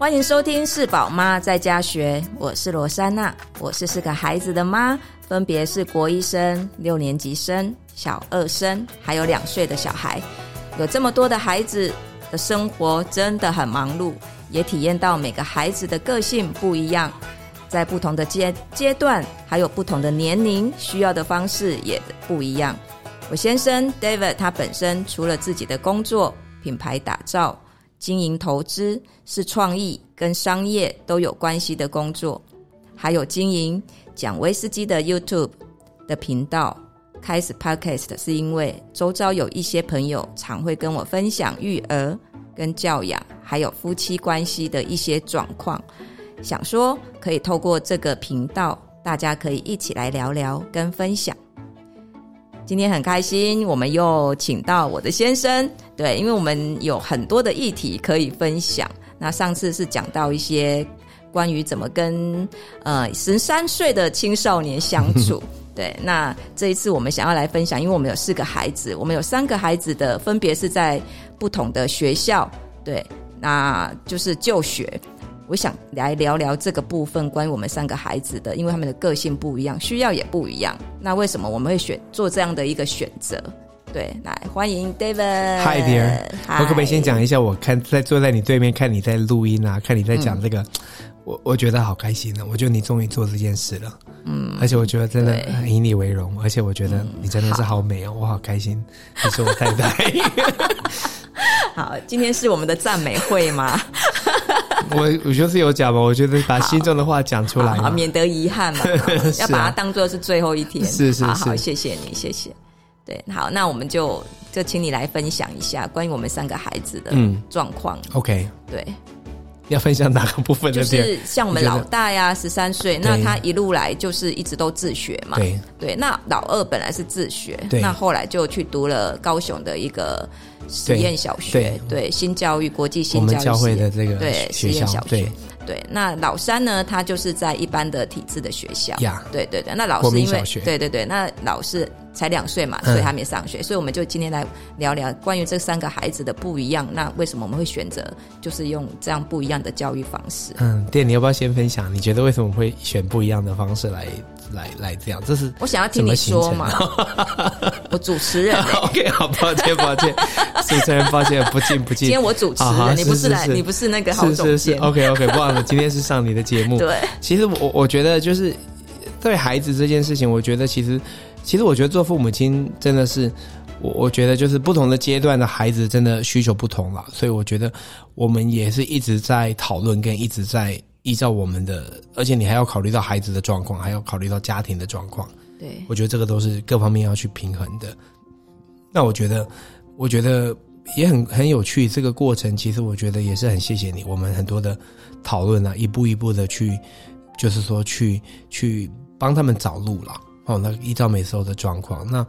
欢迎收听是宝妈在家学，我是罗珊娜，我是四个孩子的妈，分别是国一生、六年级生、小二生，还有两岁的小孩。有这么多的孩子的生活真的很忙碌，也体验到每个孩子的个性不一样，在不同的阶阶段，还有不同的年龄，需要的方式也不一样。我先生 David 他本身除了自己的工作、品牌打造。经营投资是创意跟商业都有关系的工作，还有经营讲威士忌的 YouTube 的频道，开始 Podcast 是因为周遭有一些朋友常会跟我分享育儿跟教养，还有夫妻关系的一些状况，想说可以透过这个频道，大家可以一起来聊聊跟分享。今天很开心，我们又请到我的先生，对，因为我们有很多的议题可以分享。那上次是讲到一些关于怎么跟呃十三岁的青少年相处，对。那这一次我们想要来分享，因为我们有四个孩子，我们有三个孩子的分别是在不同的学校，对，那就是就学。我想来聊聊这个部分，关于我们三个孩子的，因为他们的个性不一样，需要也不一样。那为什么我们会选做这样的一个选择？对，来欢迎 David。Hi dear，我可不可以先讲一下？我看在坐在你对面看你在录音啊，看你在讲这个，嗯、我我觉得好开心呢。我觉得你终于做这件事了，嗯，而且我觉得真的以你为荣，而且我觉得你真的是好美哦，嗯、我好开心，你是我太太。好，今天是我们的赞美会吗？我我就是有讲嘛，我觉得把心中的话讲出来，好，免得遗憾嘛，要把它当做是最后一天。是是是，好，好，谢谢你，谢谢。对，好，那我们就就请你来分享一下关于我们三个孩子的状况。嗯、OK，对，要分享哪个部分？就是像我们老大呀，十三岁，那他一路来就是一直都自学嘛。对对，那老二本来是自学，那后来就去读了高雄的一个。实验小学，对，新教育国际新教育教会的这个对实验小学，对，对。那老三呢？他就是在一般的体制的学校，呀，对对对。那老师因为对对对，那老师才两岁嘛，所以还没上学，嗯、所以我们就今天来聊聊关于这三个孩子的不一样。那为什么我们会选择就是用这样不一样的教育方式？嗯，对，你要不要先分享？你觉得为什么会选不一样的方式来？来来，这样，这是我想要听你说嘛？我主持人、欸。OK，好，抱歉抱歉，主持人抱歉，不敬不敬。今天我主持你不是来，是是是你不是那个好总监。是是是 OK OK，不好意思，今天是上你的节目。对，其实我我觉得就是对孩子这件事情，我觉得其实其实我觉得做父母亲真的是，我我觉得就是不同的阶段的孩子真的需求不同了，所以我觉得我们也是一直在讨论跟一直在。依照我们的，而且你还要考虑到孩子的状况，还要考虑到家庭的状况。对，我觉得这个都是各方面要去平衡的。那我觉得，我觉得也很很有趣。这个过程其实我觉得也是很谢谢你。我们很多的讨论啊，一步一步的去，就是说去去帮他们找路了。哦，那依照每时候的状况，那。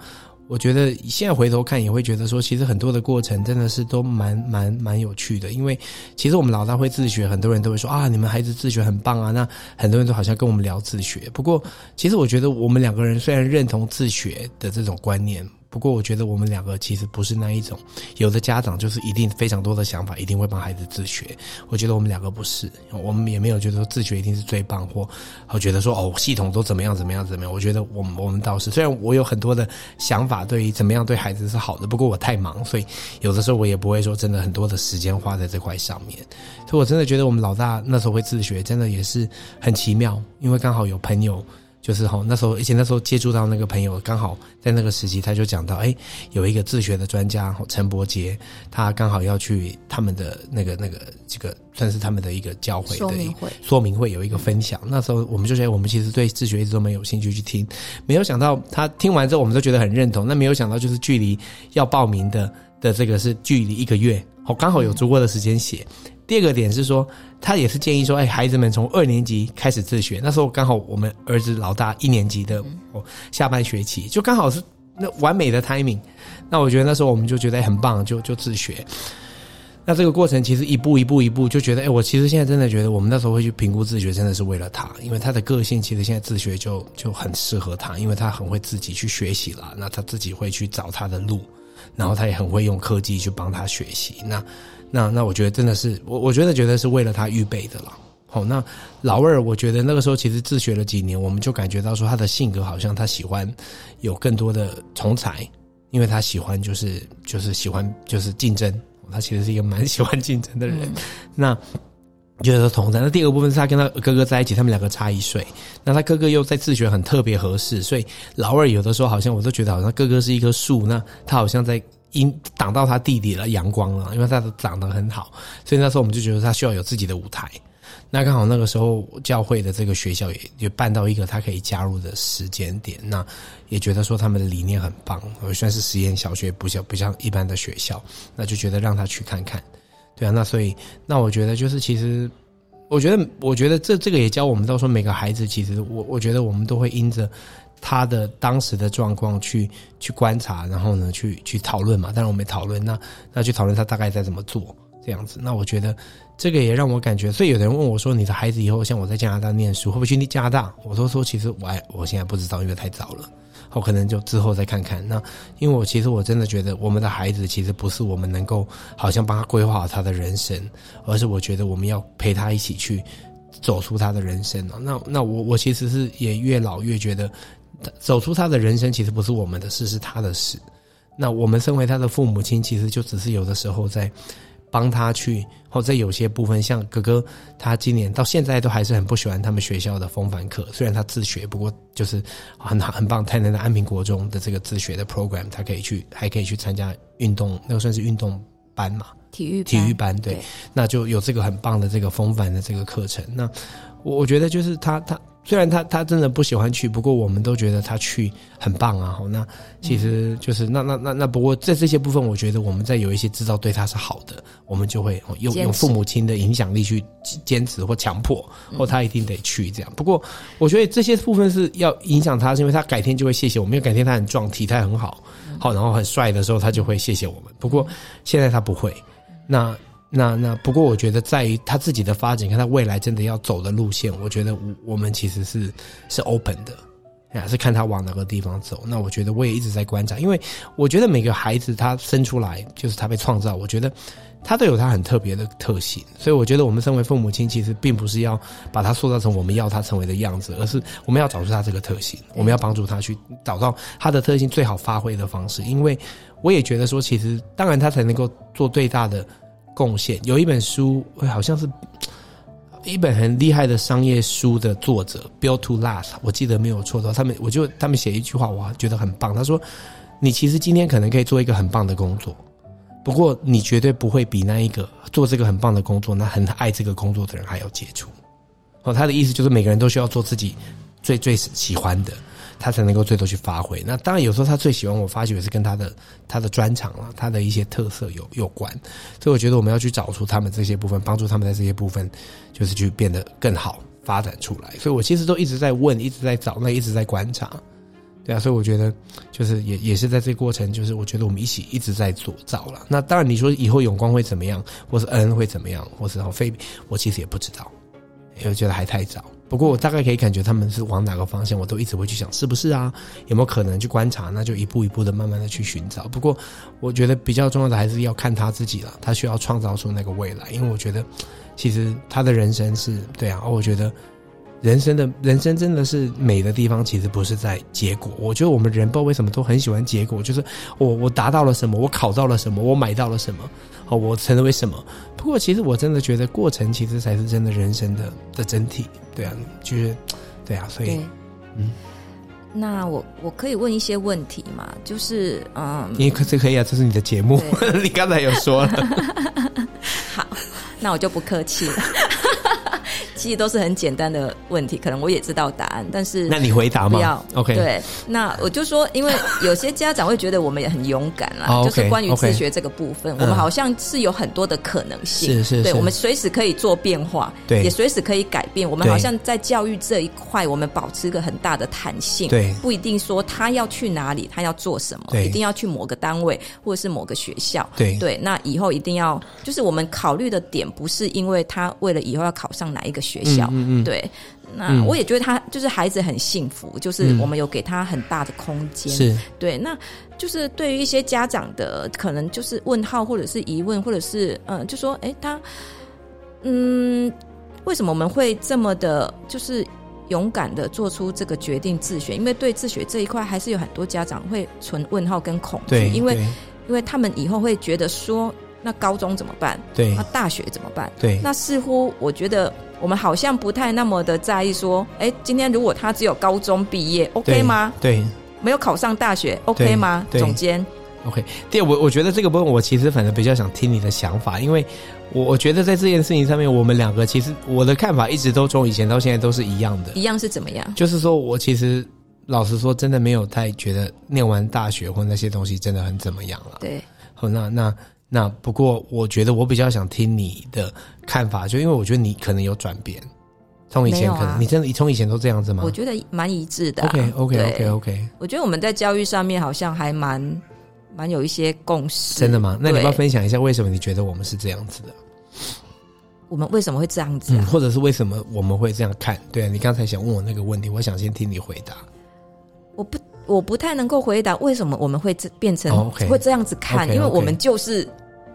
我觉得现在回头看也会觉得说，其实很多的过程真的是都蛮蛮蛮有趣的。因为其实我们老大会自学，很多人都会说啊，你们孩子自学很棒啊。那很多人都好像跟我们聊自学。不过，其实我觉得我们两个人虽然认同自学的这种观念。不过，我觉得我们两个其实不是那一种。有的家长就是一定非常多的想法，一定会帮孩子自学。我觉得我们两个不是，我们也没有觉得说自学一定是最棒，或我觉得说哦，系统都怎么样怎么样怎么样。我觉得我我们倒是，虽然我有很多的想法，对于怎么样对孩子是好的，不过我太忙，所以有的时候我也不会说真的很多的时间花在这块上面。所以我真的觉得我们老大那时候会自学，真的也是很奇妙，因为刚好有朋友。就是哈，那时候，而且那时候接触到那个朋友，刚好在那个时期，他就讲到，哎，有一个自学的专家陈伯杰，他刚好要去他们的那个那个这个算是他们的一个教会的说明会，说明会有一个分享。那时候我们就觉得，我们其实对自学一直都没有兴趣去听，没有想到他听完之后，我们都觉得很认同。那没有想到，就是距离要报名的的这个是距离一个月，哦，刚好有足够的时间写。第二个点是说，他也是建议说，哎，孩子们从二年级开始自学。那时候刚好我们儿子老大一年级的哦，下半学期就刚好是那完美的 timing。那我觉得那时候我们就觉得很棒，就就自学。那这个过程其实一步一步一步就觉得，哎，我其实现在真的觉得，我们那时候会去评估自学，真的是为了他，因为他的个性其实现在自学就就很适合他，因为他很会自己去学习了，那他自己会去找他的路，然后他也很会用科技去帮他学习。那那那我觉得真的是我我觉得觉得是为了他预备的了。好，那老二，我觉得那个时候其实自学了几年，我们就感觉到说他的性格好像他喜欢有更多的从才，因为他喜欢就是就是喜欢就是竞争，他其实是一个蛮 喜欢竞争的人。嗯、那觉得同才，那第二个部分是他跟他哥哥在一起，他们两个差一岁，那他哥哥又在自学很特别合适，所以老二有的时候好像我都觉得好像哥哥是一棵树，那他好像在阴挡到他弟弟了阳光了，因为他都长得很好，所以那时候我们就觉得他需要有自己的舞台。那刚好那个时候教会的这个学校也也办到一个他可以加入的时间点，那也觉得说他们的理念很棒，也算是实验小学，不像不像一般的学校，那就觉得让他去看看，对啊，那所以那我觉得就是其实，我觉得我觉得这这个也教我们到说每个孩子其实我我觉得我们都会因着他的当时的状况去去观察，然后呢去去讨论嘛，当然我们讨论，那那去讨论他大概在怎么做这样子，那我觉得。这个也让我感觉，所以有人问我说：“你的孩子以后像我在加拿大念书，会不会去加拿大？”我都说：“其实我我现在不知道，因为太早了，我可能就之后再看看。”那因为我其实我真的觉得，我们的孩子其实不是我们能够好像帮他规划好他的人生，而是我觉得我们要陪他一起去走出他的人生。那那我我其实是也越老越觉得，走出他的人生其实不是我们的事，是他的事。那我们身为他的父母亲，其实就只是有的时候在。帮他去，或者有些部分，像哥哥，他今年到现在都还是很不喜欢他们学校的风帆课。虽然他自学，不过就是很很棒。台南的安平国中的这个自学的 program，他可以去，还可以去参加运动，那个算是运动班嘛？体育体育班，对，对，那就有这个很棒的这个风帆的这个课程。那我我觉得就是他他。虽然他他真的不喜欢去，不过我们都觉得他去很棒啊。好，那其实就是那那那那不过在这些部分，我觉得我们在有一些知道对他是好的，我们就会用用父母亲的影响力去坚持或强迫，或他一定得去这样。不过我觉得这些部分是要影响他，是因为他改天就会谢谢我们。因为改天他很壮，体态很好，好，然后很帅的时候，他就会谢谢我们。不过现在他不会。那。那那不过，我觉得在于他自己的发展，看他未来真的要走的路线，我觉得我我们其实是是 open 的，啊，是看他往哪个地方走。那我觉得我也一直在观察，因为我觉得每个孩子他生出来就是他被创造，我觉得他都有他很特别的特性。所以我觉得我们身为父母亲，其实并不是要把他塑造成我们要他成为的样子，而是我们要找出他这个特性，我们要帮助他去找到他的特性最好发挥的方式。因为我也觉得说，其实当然他才能够做最大的。贡献有一本书，会好像是一本很厉害的商业书的作者，Built to Last，我记得没有错的，他们我就他们写一句话，我觉得很棒。他说：“你其实今天可能可以做一个很棒的工作，不过你绝对不会比那一个做这个很棒的工作、那很爱这个工作的人还要杰出。”哦，他的意思就是每个人都需要做自己最最喜欢的。他才能够最多去发挥。那当然，有时候他最喜欢，我发觉也是跟他的他的专长了，他的一些特色有有关。所以我觉得我们要去找出他们这些部分，帮助他们在这些部分，就是去变得更好，发展出来。所以我其实都一直在问，一直在找，那一直在观察。对啊，所以我觉得就是也也是在这个过程，就是我觉得我们一起一直在做找了。那当然，你说以后永光会怎么样，或是恩会怎么样，或是然后菲，我其实也不知道，因为觉得还太早。不过我大概可以感觉他们是往哪个方向，我都一直会去想，是不是啊？有没有可能去观察？那就一步一步的慢慢的去寻找。不过我觉得比较重要的还是要看他自己了，他需要创造出那个未来。因为我觉得，其实他的人生是对啊，我觉得人生的人生真的是美的地方，其实不是在结果。我觉得我们人不知道为什么都很喜欢结果，就是我我达到了什么，我考到了什么，我买到了什么。哦，我成为什么？不过其实我真的觉得过程其实才是真的人生的的整体，对啊，就是，对啊，所以，嗯，那我我可以问一些问题嘛？就是，嗯，你可是可以啊，这是你的节目，你刚才有说了，好，那我就不客气了。其实都是很简单的问题，可能我也知道答案，但是那你回答吗？不要，OK。对，那我就说，因为有些家长会觉得我们也很勇敢啦，oh, okay, 就是关于自学这个部分，okay, 我们好像是有很多的可能性，是是，对，我们随时可以做变化，对，也随时可以改变。我们好像在教育这一块，我们保持一个很大的弹性，对，不一定说他要去哪里，他要做什么，对，一定要去某个单位或者是某个学校，对对。那以后一定要，就是我们考虑的点不是因为他为了以后要考上哪一个学学校。嗯嗯嗯、对，那我也觉得他就是孩子很幸福，就是我们有给他很大的空间。是、嗯，对，那就是对于一些家长的可能就是问号或者是疑问，或者是嗯，就说哎，他嗯，为什么我们会这么的，就是。勇敢的做出这个决定自学，因为对自学这一块还是有很多家长会存问号跟恐惧，因为因为他们以后会觉得说，那高中怎么办？对，那大学怎么办？对，那似乎我觉得我们好像不太那么的在意说，哎，今天如果他只有高中毕业，OK 吗？对，没有考上大学，OK 吗？总监，OK。第二，我我觉得这个部分，我其实反正比较想听你的想法，因为。我我觉得在这件事情上面，我们两个其实我的看法一直都从以前到现在都是一样的。一样是怎么样？就是说我其实老实说，真的没有太觉得念完大学或那些东西真的很怎么样了。对。好，那那那不过，我觉得我比较想听你的看法，就因为我觉得你可能有转变，从以前可能、啊、你真的从以前都这样子吗？我觉得蛮一致的、啊。OK OK OK OK。我觉得我们在教育上面好像还蛮。蛮有一些共识，真的吗？那你要不要分享一下为什么你觉得我们是这样子的？我们为什么会这样子、啊嗯？或者是为什么我们会这样看？对啊，你刚才想问我那个问题，我想先听你回答。我不，我不太能够回答为什么我们会这变成会这样子看，因为我们就是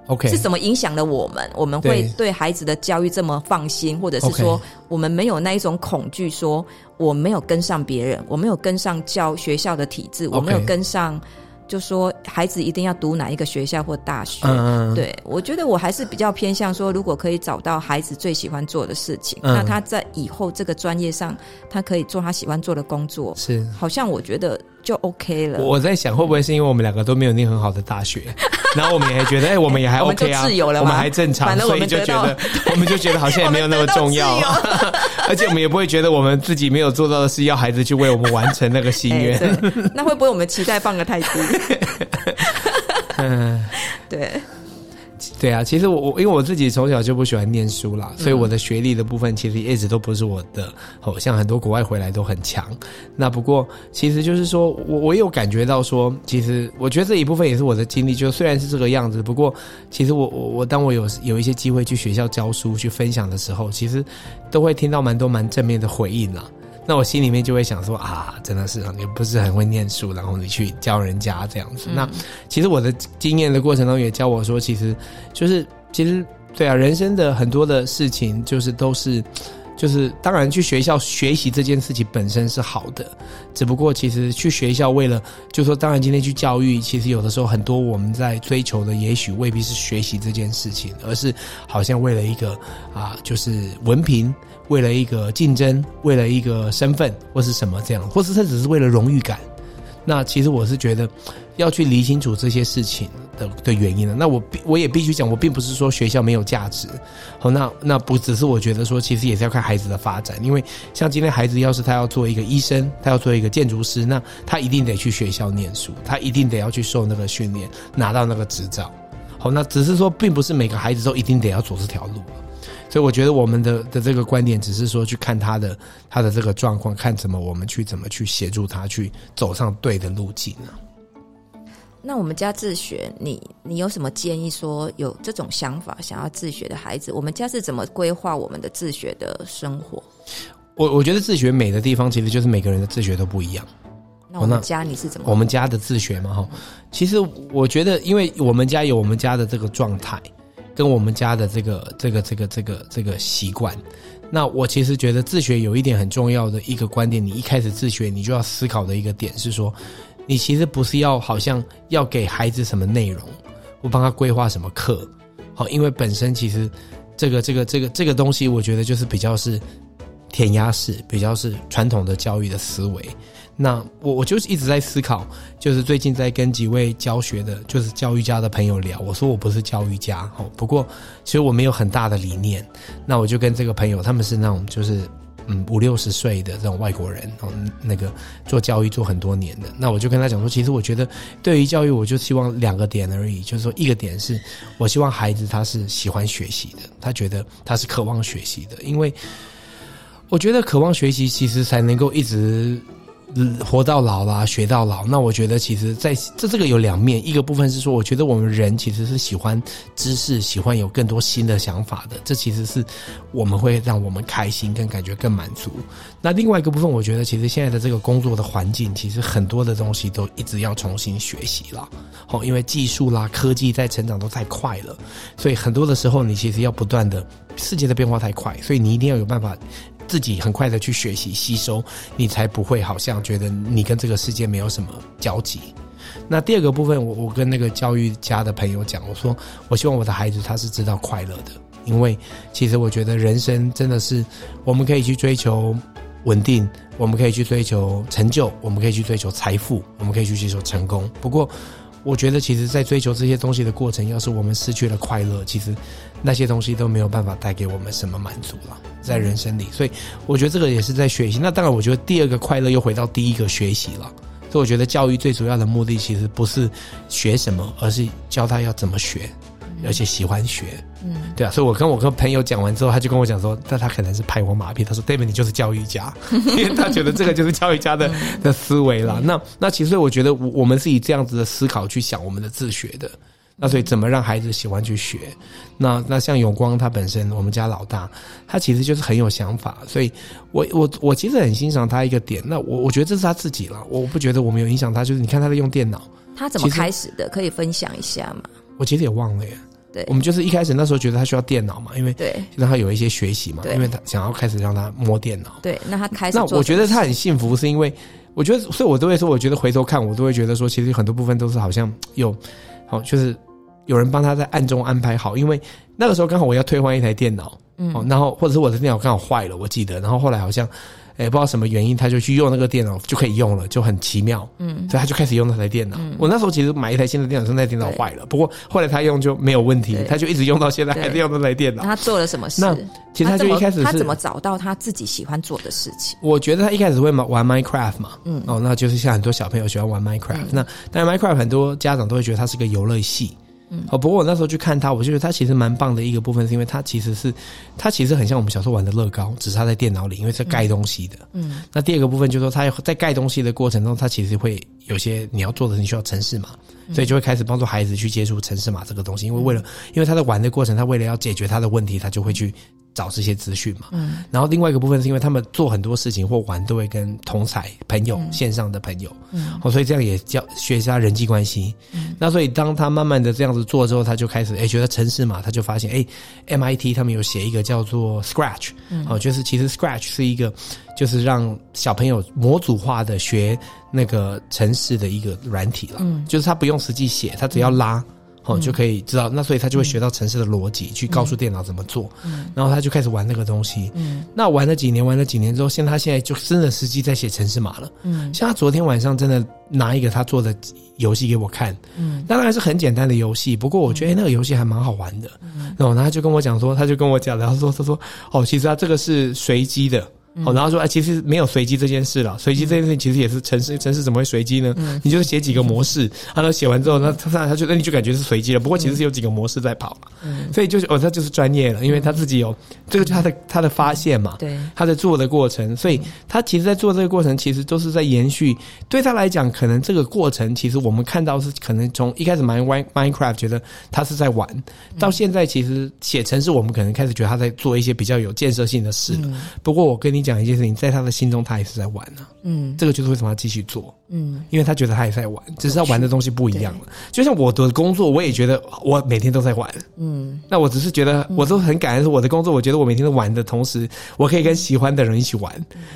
，OK，是怎么影响了我们？我们会对。孩子的教育这么放心，或者是说我们没有那一种恐惧，说我没有跟上别人，我没有跟上教学校的体制，我没有跟上。就说孩子一定要读哪一个学校或大学，嗯、对，我觉得我还是比较偏向说，如果可以找到孩子最喜欢做的事情，嗯、那他在以后这个专业上，他可以做他喜欢做的工作，是，好像我觉得就 OK 了。我在想，会不会是因为我们两个都没有念很好的大学，然后我们也还觉得，哎、欸，我们也还 OK 啊，我们，自由了我们还正常，所以就觉得，我们就觉得好像也没有那么重要。而且我们也不会觉得我们自己没有做到的事，要孩子去为我们完成那个心愿。欸、那会不会我们期待放的太低？嗯，对，对啊。其实我我因为我自己从小就不喜欢念书啦，所以我的学历的部分其实一直都不是我的。哦，像很多国外回来都很强。那不过其实就是说我我有感觉到说，其实我觉得这一部分也是我的经历。就虽然是这个样子，不过其实我我我当我有有一些机会去学校教书去分享的时候，其实。都会听到蛮多蛮正面的回应了，那我心里面就会想说啊，真的是啊，你不是很会念书，然后你去教人家这样子。嗯、那其实我的经验的过程中也教我说，其实就是其实对啊，人生的很多的事情就是都是。就是当然去学校学习这件事情本身是好的，只不过其实去学校为了，就说当然今天去教育，其实有的时候很多我们在追求的也许未必是学习这件事情，而是好像为了一个啊，就是文凭，为了一个竞争，为了一个身份或是什么这样，或是甚至是为了荣誉感。那其实我是觉得要去理清楚这些事情的的原因了。那我必我也必须讲，我并不是说学校没有价值。好，那那不只是我觉得说，其实也是要看孩子的发展。因为像今天孩子要是他要做一个医生，他要做一个建筑师，那他一定得去学校念书，他一定得要去受那个训练，拿到那个执照。好，那只是说，并不是每个孩子都一定得要走这条路。所以我觉得我们的的这个观点只是说去看他的他的这个状况，看怎么我们去怎么去协助他去走上对的路径呢？那我们家自学，你你有什么建议？说有这种想法想要自学的孩子，我们家是怎么规划我们的自学的生活？我我觉得自学美的地方，其实就是每个人的自学都不一样。那我们家你是怎么？我们家的自学嘛，哈，其实我觉得，因为我们家有我们家的这个状态。跟我们家的这个这个这个这个这个习惯，那我其实觉得自学有一点很重要的一个观点，你一开始自学，你就要思考的一个点是说，你其实不是要好像要给孩子什么内容，我帮他规划什么课，好，因为本身其实这个这个这个这个东西，我觉得就是比较是填鸭式，比较是传统的教育的思维。那我我就是一直在思考，就是最近在跟几位教学的，就是教育家的朋友聊。我说我不是教育家，哦，不过其实我没有很大的理念。那我就跟这个朋友，他们是那种就是嗯五六十岁的这种外国人，哦，那个做教育做很多年的。那我就跟他讲说，其实我觉得对于教育，我就希望两个点而已，就是说一个点是我希望孩子他是喜欢学习的，他觉得他是渴望学习的，因为我觉得渴望学习其实才能够一直。活到老啦，学到老。那我觉得，其实在这这个有两面，一个部分是说，我觉得我们人其实是喜欢知识，喜欢有更多新的想法的。这其实是我们会让我们开心，跟感觉更满足。那另外一个部分，我觉得其实现在的这个工作的环境，其实很多的东西都一直要重新学习了。哦，因为技术啦、科技在成长都太快了，所以很多的时候，你其实要不断的，世界的变化太快，所以你一定要有办法。自己很快的去学习吸收，你才不会好像觉得你跟这个世界没有什么交集。那第二个部分，我我跟那个教育家的朋友讲，我说我希望我的孩子他是知道快乐的，因为其实我觉得人生真的是我们可以去追求稳定，我们可以去追求成就，我们可以去追求财富，我们可以去追求成功。不过，我觉得，其实，在追求这些东西的过程，要是我们失去了快乐，其实那些东西都没有办法带给我们什么满足了，在人生里。所以，我觉得这个也是在学习。那当然，我觉得第二个快乐又回到第一个学习了。所以，我觉得教育最主要的目的，其实不是学什么，而是教他要怎么学。而且喜欢学，嗯，对啊，所以我跟我跟朋友讲完之后，他就跟我讲说，那他可能是拍我马屁，他说，David 你就是教育家，因为他觉得这个就是教育家的 的思维啦。那那其实我觉得我们是以这样子的思考去想我们的自学的。那所以怎么让孩子喜欢去学？那那像永光他本身，我们家老大，他其实就是很有想法，所以我我我其实很欣赏他一个点。那我我觉得这是他自己了，我不觉得我们有影响他。就是你看他在用电脑，他怎么开始的？可以分享一下吗？我其实也忘了耶。对，我们就是一开始那时候觉得他需要电脑嘛，因为对让他有一些学习嘛，因为他想要开始让他摸电脑。对，那他开始。那我觉得他很幸福，是因为我觉得，所以我都会说，我觉得回头看，我都会觉得说，其实很多部分都是好像有，好就是有人帮他在暗中安排好，因为那个时候刚好我要退换一台电脑，嗯，然后或者是我的电脑刚好坏了，我记得，然后后来好像。哎，不知道什么原因，他就去用那个电脑就可以用了，就很奇妙。嗯，所以他就开始用那台电脑。嗯，我那时候其实买一台新的电脑，是那台电脑坏了。不过后来他用就没有问题，他就一直用到现在，还是用那台电脑。他做了什么事？那其实他就一开始他怎么找到他自己喜欢做的事情？我觉得他一开始会玩 Minecraft 嘛。嗯，哦，那就是像很多小朋友喜欢玩 Minecraft。那但 Minecraft 很多家长都会觉得它是个游乐系。嗯，哦，不过我那时候去看他，我就觉得他其实蛮棒的一个部分，是因为他其实是，他其实很像我们小时候玩的乐高，只是他在电脑里，因为是盖东西的。嗯，那第二个部分就是说，他在盖东西的过程中，他其实会有些你要做的，你需要程式码，所以就会开始帮助孩子去接触程式码这个东西，因为为了，因为他在玩的过程，他为了要解决他的问题，他就会去。找这些资讯嘛，嗯，然后另外一个部分是因为他们做很多事情或玩都会跟同才朋友、嗯、线上的朋友，嗯，哦，所以这样也教学习他人际关系，嗯，那所以当他慢慢的这样子做之后，他就开始哎觉得程式嘛，他就发现哎，MIT 他们有写一个叫做 Scratch，嗯，哦，就是其实 Scratch 是一个就是让小朋友模组化的学那个城市的一个软体了，嗯，就是他不用实际写，他只要拉。哦，就可以知道，那所以他就会学到城市的逻辑，去告诉电脑怎么做。嗯，然后他就开始玩那个东西。嗯，那玩了几年，玩了几年之后，现在他现在就真的实际在写城市码了。嗯，像他昨天晚上真的拿一个他做的游戏给我看。嗯，当然是很简单的游戏，不过我觉得那个游戏还蛮好玩的。嗯，然后他就跟我讲说，他就跟我讲，然后说他说哦，其实他这个是随机的。哦，然后说，哎，其实没有随机这件事了。随机这件事情其实也是城市，城市怎么会随机呢？嗯，你就是写几个模式，然后写完之后，那他他他就那你就感觉是随机了。不过其实是有几个模式在跑，嗯，所以就是哦，他就是专业了，因为他自己有这个，就他的他的发现嘛，对，他在做的过程，所以他其实，在做这个过程，其实都是在延续。对他来讲，可能这个过程，其实我们看到是可能从一开始玩 Minecraft 觉得他是在玩，到现在其实写城市，我们可能开始觉得他在做一些比较有建设性的事。不过我跟你。讲一件事情，在他的心中，他也是在玩呢、啊。嗯，这个就是为什么要继续做。嗯，因为他觉得他也在玩，只是他玩的东西不一样了。就像我的工作，我也觉得我每天都在玩。嗯，那我只是觉得，我都很感恩是我的工作。我觉得我每天都玩的同时，我可以跟喜欢的人一起玩，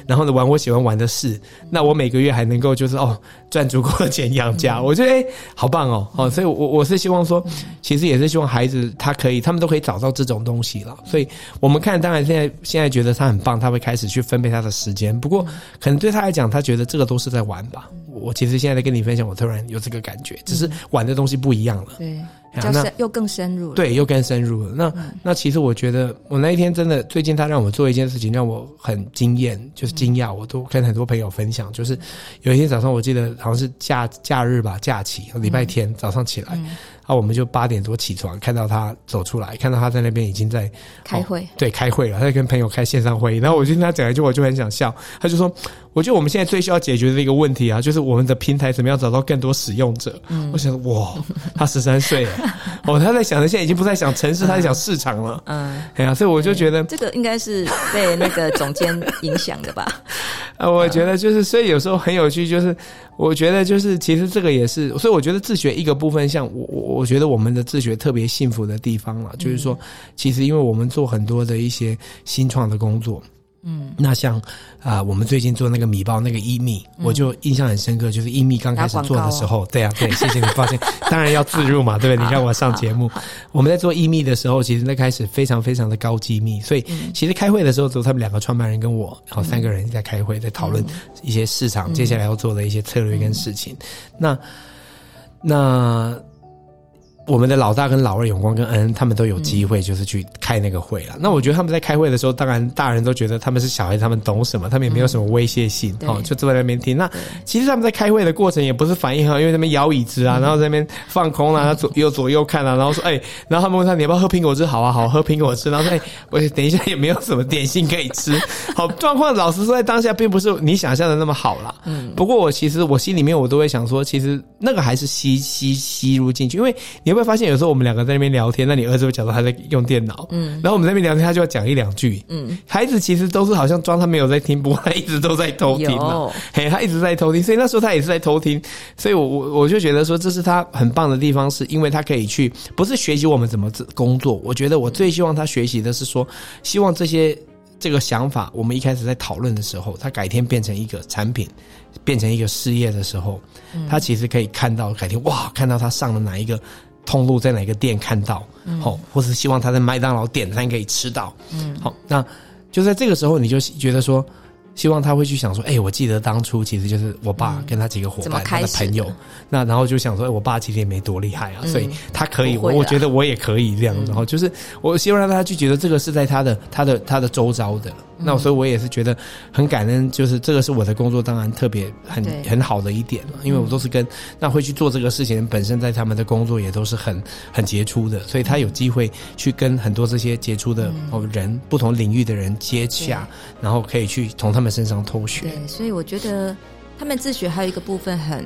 然后呢，玩我喜欢玩的事。那我每个月还能够就是哦赚足够的钱养家，我觉得哎好棒哦。哦，所以我我是希望说，其实也是希望孩子他可以，他们都可以找到这种东西了。所以我们看，当然现在现在觉得他很棒，他会开始去分配他的时间。不过可能对他来讲，他觉得这个都是在玩吧。我其实现在在跟你分享，我突然有这个感觉，只是玩的东西不一样了。对，那又更深入了，对，又更深入了。那、嗯、那其实我觉得，我那一天真的，最近他让我做一件事情，让我很惊艳，就是惊讶。我都跟很多朋友分享，就是有一天早上，我记得好像是假假日吧，假期，礼拜天早上起来。嗯嗯那我们就八点多起床，看到他走出来，看到他在那边已经在开会，哦，对，开会了，他在跟朋友开线上会议。然后我就跟他讲一句，我就很想笑。他就说：“我觉得我们现在最需要解决的一个问题啊，就是我们的平台怎么样找到更多使用者。嗯”我想，哇，他十三岁了，哦，他在想的现在已经不再想城市，他在想市场了。嗯，哎呀，所以我就觉得这个应该是被那个总监影响的吧。啊，我觉得就是，所以有时候很有趣，就是我觉得就是，其实这个也是，所以我觉得自学一个部分，像我我我觉得我们的自学特别幸福的地方了，就是说，其实因为我们做很多的一些新创的工作。嗯，那像啊、呃，我们最近做那个米包那个伊米，嗯、我就印象很深刻，就是伊米刚开始做的时候，对啊，对，谢谢你发现，当然要自入嘛，对不对？你让我上节目，我们在做伊米的时候，其实那开始非常非常的高机密，所以其实开会的时候，只有他们两个创办人跟我，然后三个人在开会，在讨论一些市场接下来要做的一些策略跟事情。那那。我们的老大跟老二永光跟恩恩，他们都有机会，就是去开那个会了。嗯、那我觉得他们在开会的时候，当然大人都觉得他们是小孩，他们懂什么？他们也没有什么威胁性，哦、嗯，就坐在那边听。那其实他们在开会的过程也不是反应很好，因为他们摇椅子啊，然后在那边放空啊，左右左右看啊，然后说哎，然后他们问他你要不要喝苹果汁？好啊，好，喝苹果汁。然后说哎，我等一下也没有什么点心可以吃。好，状况老实说，在当下并不是你想象的那么好啦。嗯，不过我其实我心里面我都会想说，其实那个还是吸吸吸入进去，因为你会不会发现有时候我们两个在那边聊天，那你儿子会讲说他在用电脑，嗯，然后我们在那边聊天，他就要讲一两句，嗯，孩子其实都是好像装他没有在听，不过他一直都在偷听嘛，嘿，他一直在偷听，所以那时候他也是在偷听，所以我我我就觉得说这是他很棒的地方，是因为他可以去不是学习我们怎么工作，我觉得我最希望他学习的是说，希望这些这个想法，我们一开始在讨论的时候，他改天变成一个产品，变成一个事业的时候，他其实可以看到改天哇，看到他上了哪一个。通路在哪个店看到，好、嗯，或是希望他在麦当劳点餐可以吃到，嗯，好，那就在这个时候，你就觉得说。希望他会去想说，哎、欸，我记得当初其实就是我爸跟他几个伙伴、他的朋友，那然后就想说，欸、我爸其实也没多厉害啊，嗯、所以他可以，我我觉得我也可以这样。然后就是，我希望让他去觉得这个是在他的、他的、他的周遭的。那所以我也是觉得很感恩，就是这个是我的工作，当然特别很很好的一点，因为我都是跟那会去做这个事情，本身在他们的工作也都是很很杰出的，所以他有机会去跟很多这些杰出的哦人、不同领域的人接洽，然后可以去从他们身上偷学，对，所以我觉得他们自学还有一个部分很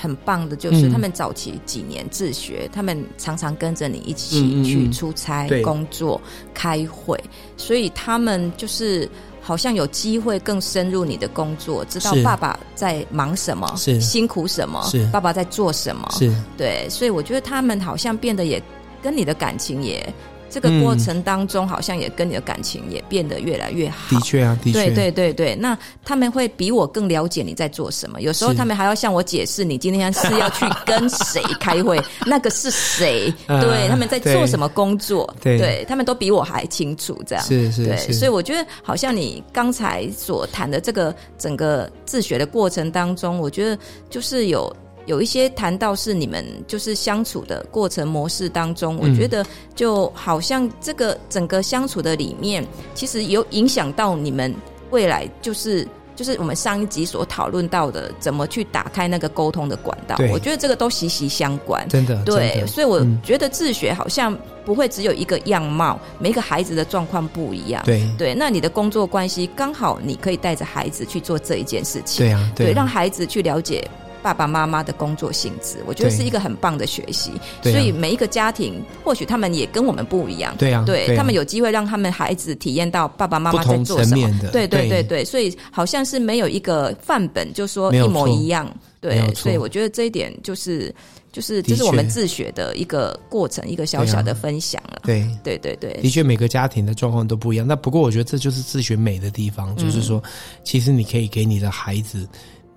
很棒的，就是他们早期几年自学，嗯、他们常常跟着你一起去出差、工作、开会，所以他们就是好像有机会更深入你的工作，知道爸爸在忙什么，是。辛苦什么，是。爸爸在做什么，是。对，所以我觉得他们好像变得也跟你的感情也。这个过程当中，好像也跟你的感情也变得越来越好。的确啊，的确，对对对对。那他们会比我更了解你在做什么。有时候他们还要向我解释，你今天是要去跟谁开会，那个是谁？对，他们在做什么工作？对，对他们都比我还清楚。这样是是。对，所以我觉得，好像你刚才所谈的这个整个自学的过程当中，我觉得就是有。有一些谈到是你们就是相处的过程模式当中，我觉得就好像这个整个相处的里面，其实有影响到你们未来，就是就是我们上一集所讨论到的，怎么去打开那个沟通的管道。我觉得这个都息息相关，真的。对，所以我觉得自学好像不会只有一个样貌，每个孩子的状况不一样。对对，那你的工作关系刚好你可以带着孩子去做这一件事情。对啊，对，让孩子去了解。爸爸妈妈的工作性质，我觉得是一个很棒的学习。所以每一个家庭，或许他们也跟我们不一样。对啊，对他们有机会让他们孩子体验到爸爸妈妈在做什么。对对对对，所以好像是没有一个范本，就说一模一样。对，所以我觉得这一点就是就是这是我们自学的一个过程，一个小小的分享了。对对对对，的确每个家庭的状况都不一样。那不过我觉得这就是自学美的地方，就是说，其实你可以给你的孩子。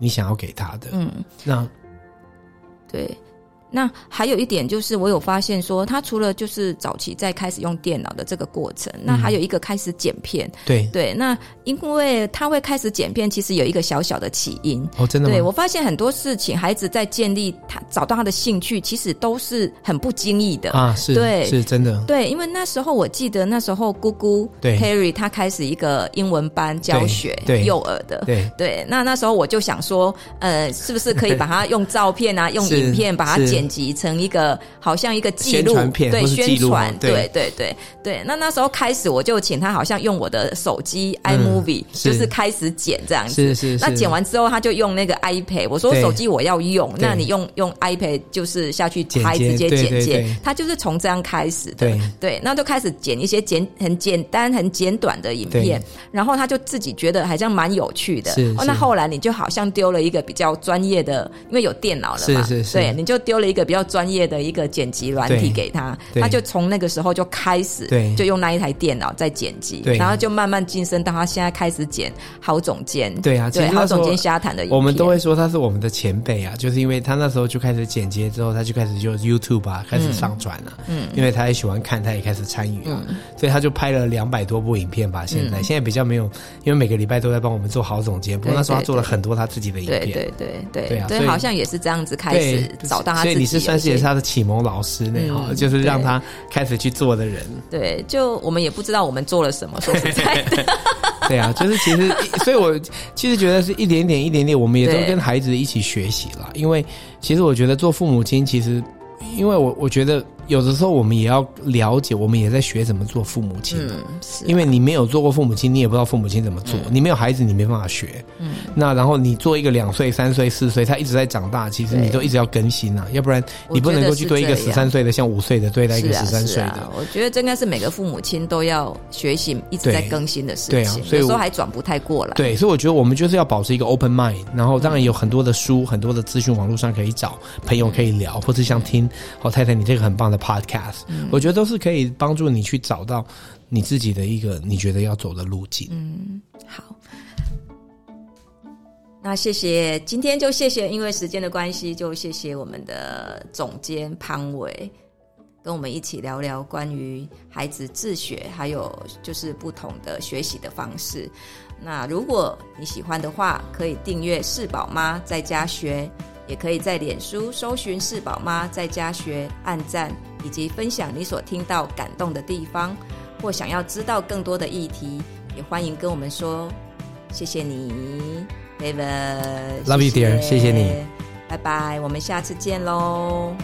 你想要给他的，嗯，那，对，那还有一点就是，我有发现说，他除了就是早期在开始用电脑的这个过程，那还有一个开始剪片。对对，那因为他会开始剪片，其实有一个小小的起因。哦，真的吗？对，我发现很多事情，孩子在建立他找到他的兴趣，其实都是很不经意的啊。是，对，是真的。对，因为那时候我记得那时候姑姑对 Harry 他开始一个英文班教学，对幼儿的。对对，那那时候我就想说，呃，是不是可以把它用照片啊，用影片把它剪辑成一个好像一个记录片，对，宣传，对对对对。那那时候开始，我就请他好像用我的手机 iMovie，就是开始剪这样子。是是。那剪完之后，他就用那个 iPad。我说手机我要用，那你用用 iPad 就是下去拍直接剪接。他就是从这样开始的。对对，那就开始剪一些简很简单很简短的影片，然后他就自己觉得好像蛮有趣的。哦，那后来你就好像丢了一个比较专业的，因为有电脑了嘛，是是是，对，你就丢了一个比较专业的一个剪辑软体给他，他就从那个时候就开始，对，就用那一台电脑在剪辑，对，然后就慢慢晋升到他现在开始剪好总监，对啊，对，好总监瞎谈的，我们都会说他是我们的前辈啊，就是因为他那时候就开始剪接之后，他就开始就 YouTube 啊开始上传了，嗯，因为他也喜欢看，他也开始参与了，所以他就拍了两百多部影片吧，现在。现在比较没有，因为每个礼拜都在帮我们做好总监，不过那时候他做了很多他自己的影片，对对对对。对啊，所以好像也是这样子开始找到他自己，你是算是也是他的启蒙老师那哈，就是让他开始去做的人。对，就我们也不知道我们做了什么，说实在的。对啊，就是其实，所以我其实觉得是一点点一点点，我们也都跟孩子一起学习了。因为其实我觉得做父母亲，其实因为我我觉得。有的时候我们也要了解，我们也在学怎么做父母亲。嗯，是。因为你没有做过父母亲，你也不知道父母亲怎么做。你没有孩子，你没办法学。嗯。那然后你做一个两岁、三岁、四岁，他一直在长大，其实你都一直要更新啊，要不然你不能够去对一个十三岁的像五岁的对待一个十三岁的。我觉得这应该是每个父母亲都要学习，一直在更新的事情。对啊，所以有时候还转不太过来。对，所以我觉得我们就是要保持一个 open mind，然后当然有很多的书、很多的资讯，网络上可以找朋友可以聊，或者像听好太太你这个很棒的 podcast。我觉得都是可以帮助你去找到你自己的一个你觉得要走的路径。嗯，好，那谢谢，今天就谢谢，因为时间的关系，就谢谢我们的总监潘伟，跟我们一起聊聊关于孩子自学，还有就是不同的学习的方式。那如果你喜欢的话，可以订阅四宝妈在家学。也可以在脸书搜寻“四宝妈在家学”，按赞以及分享你所听到感动的地方，或想要知道更多的议题，也欢迎跟我们说。谢谢你，David，Love you dear，谢谢你，拜拜，我们下次见喽。